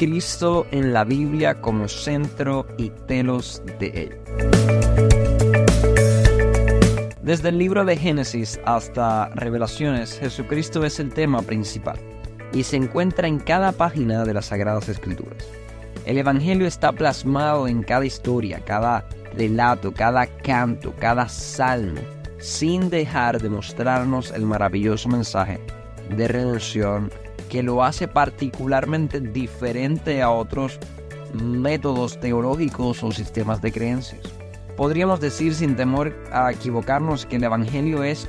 Cristo en la Biblia como centro y telos de él. Desde el libro de Génesis hasta Revelaciones, Jesucristo es el tema principal y se encuentra en cada página de las Sagradas Escrituras. El Evangelio está plasmado en cada historia, cada relato, cada canto, cada salmo, sin dejar de mostrarnos el maravilloso mensaje de redención que lo hace particularmente diferente a otros métodos teológicos o sistemas de creencias. Podríamos decir sin temor a equivocarnos que el Evangelio es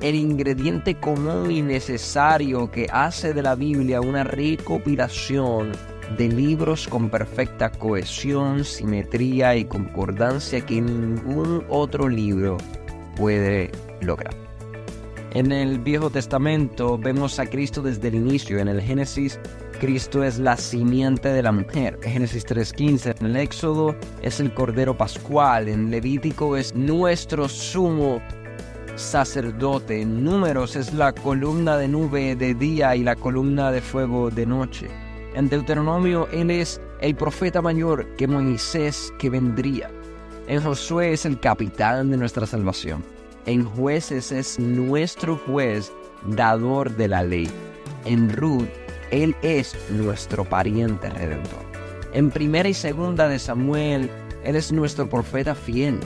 el ingrediente común y necesario que hace de la Biblia una recopilación de libros con perfecta cohesión, simetría y concordancia que ningún otro libro puede lograr. En el Viejo Testamento vemos a Cristo desde el inicio. En el Génesis, Cristo es la simiente de la mujer. Génesis 3.15. En el Éxodo es el Cordero Pascual. En Levítico es nuestro sumo sacerdote. En Números es la columna de nube de día y la columna de fuego de noche. En Deuteronomio Él es el profeta mayor que Moisés que vendría. En Josué es el capitán de nuestra salvación. En jueces es nuestro juez, dador de la ley. En Ruth, Él es nuestro pariente redentor. En primera y segunda de Samuel, Él es nuestro profeta fiel.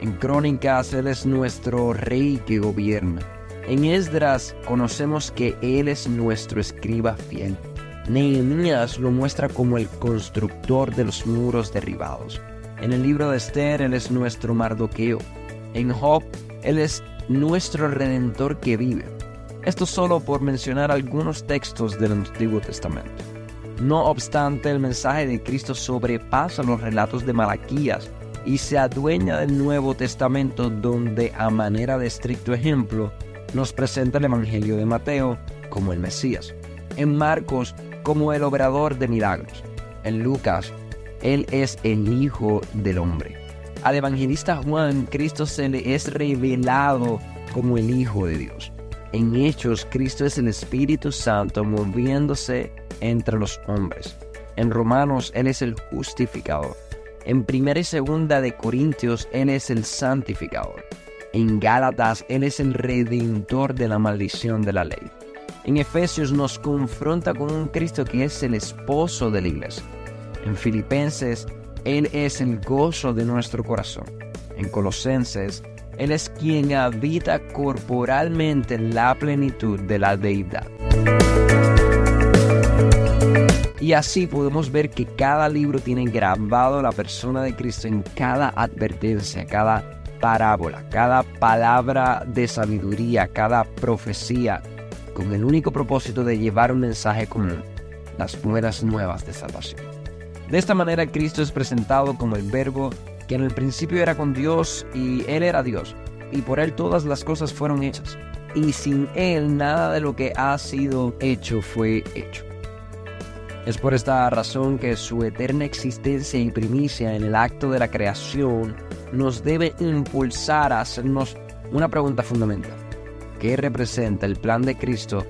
En Crónicas, Él es nuestro rey que gobierna. En Esdras conocemos que Él es nuestro escriba fiel. Nehemías lo muestra como el constructor de los muros derribados. En el libro de Esther, Él es nuestro Mardoqueo. En Job, Él es nuestro Redentor que vive. Esto solo por mencionar algunos textos del Antiguo Testamento. No obstante, el mensaje de Cristo sobrepasa los relatos de Malaquías y se adueña del Nuevo Testamento donde, a manera de estricto ejemplo, nos presenta el Evangelio de Mateo como el Mesías. En Marcos como el obrador de milagros. En Lucas, Él es el Hijo del Hombre. Al evangelista Juan, Cristo se le es revelado como el Hijo de Dios. En Hechos, Cristo es el Espíritu Santo moviéndose entre los hombres. En Romanos, Él es el justificador. En primera y segunda de Corintios, Él es el santificador. En Gálatas, Él es el redentor de la maldición de la ley. En Efesios nos confronta con un Cristo que es el esposo de la iglesia. En Filipenses, Él es el gozo de nuestro corazón. En Colosenses, Él es quien habita corporalmente en la plenitud de la deidad. Y así podemos ver que cada libro tiene grabado la persona de Cristo en cada advertencia, cada parábola, cada palabra de sabiduría, cada profecía, con el único propósito de llevar un mensaje común, las buenas nuevas de salvación. De esta manera Cristo es presentado como el verbo que en el principio era con Dios y Él era Dios, y por Él todas las cosas fueron hechas, y sin Él nada de lo que ha sido hecho fue hecho. Es por esta razón que su eterna existencia y primicia en el acto de la creación nos debe impulsar a hacernos una pregunta fundamental. ¿Qué representa el plan de Cristo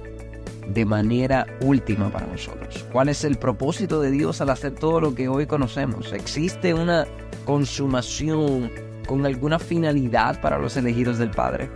de manera última para nosotros? ¿Cuál es el propósito de Dios al hacer todo lo que hoy conocemos? ¿Existe una consumación con alguna finalidad para los elegidos del Padre?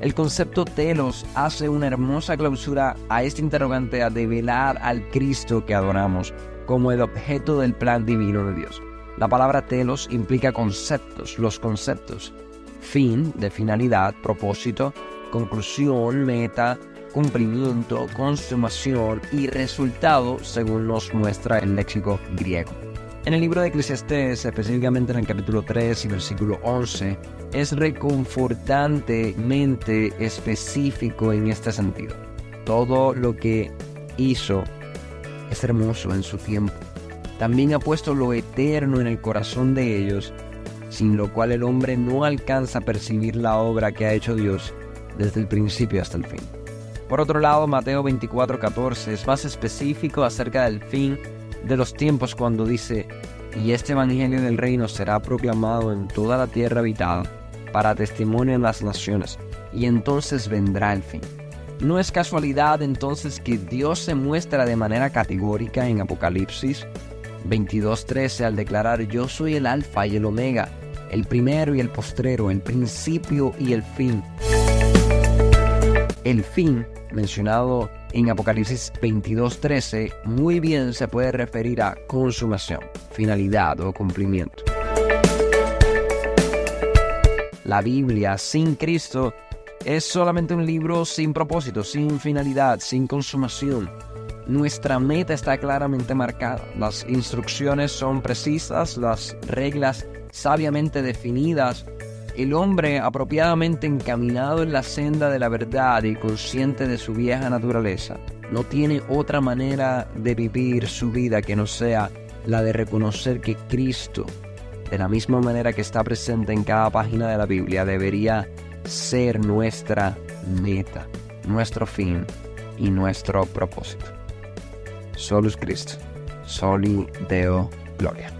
El concepto telos hace una hermosa clausura a este interrogante a develar al Cristo que adoramos como el objeto del plan divino de Dios. La palabra telos implica conceptos, los conceptos, fin de finalidad, propósito, conclusión, meta, cumplimiento, consumación y resultado según nos muestra el léxico griego. En el libro de Eclesiastés, específicamente en el capítulo 3 y versículo 11, es reconfortantemente específico en este sentido. Todo lo que hizo es hermoso en su tiempo. También ha puesto lo eterno en el corazón de ellos, sin lo cual el hombre no alcanza a percibir la obra que ha hecho Dios desde el principio hasta el fin. Por otro lado, Mateo 24:14 es más específico acerca del fin de los tiempos cuando dice, y este Evangelio del reino será proclamado en toda la tierra habitada para testimonio en las naciones, y entonces vendrá el fin. No es casualidad entonces que Dios se muestra de manera categórica en Apocalipsis 22.13 al declarar yo soy el alfa y el omega, el primero y el postrero, el principio y el fin. El fin, mencionado en Apocalipsis 22.13, muy bien se puede referir a consumación, finalidad o cumplimiento. La Biblia sin Cristo es solamente un libro sin propósito, sin finalidad, sin consumación. Nuestra meta está claramente marcada, las instrucciones son precisas, las reglas sabiamente definidas, el hombre apropiadamente encaminado en la senda de la verdad y consciente de su vieja naturaleza, no tiene otra manera de vivir su vida que no sea la de reconocer que Cristo, de la misma manera que está presente en cada página de la Biblia, debería ser nuestra meta, nuestro fin y nuestro propósito. Solus Christ, soli Deo Gloria.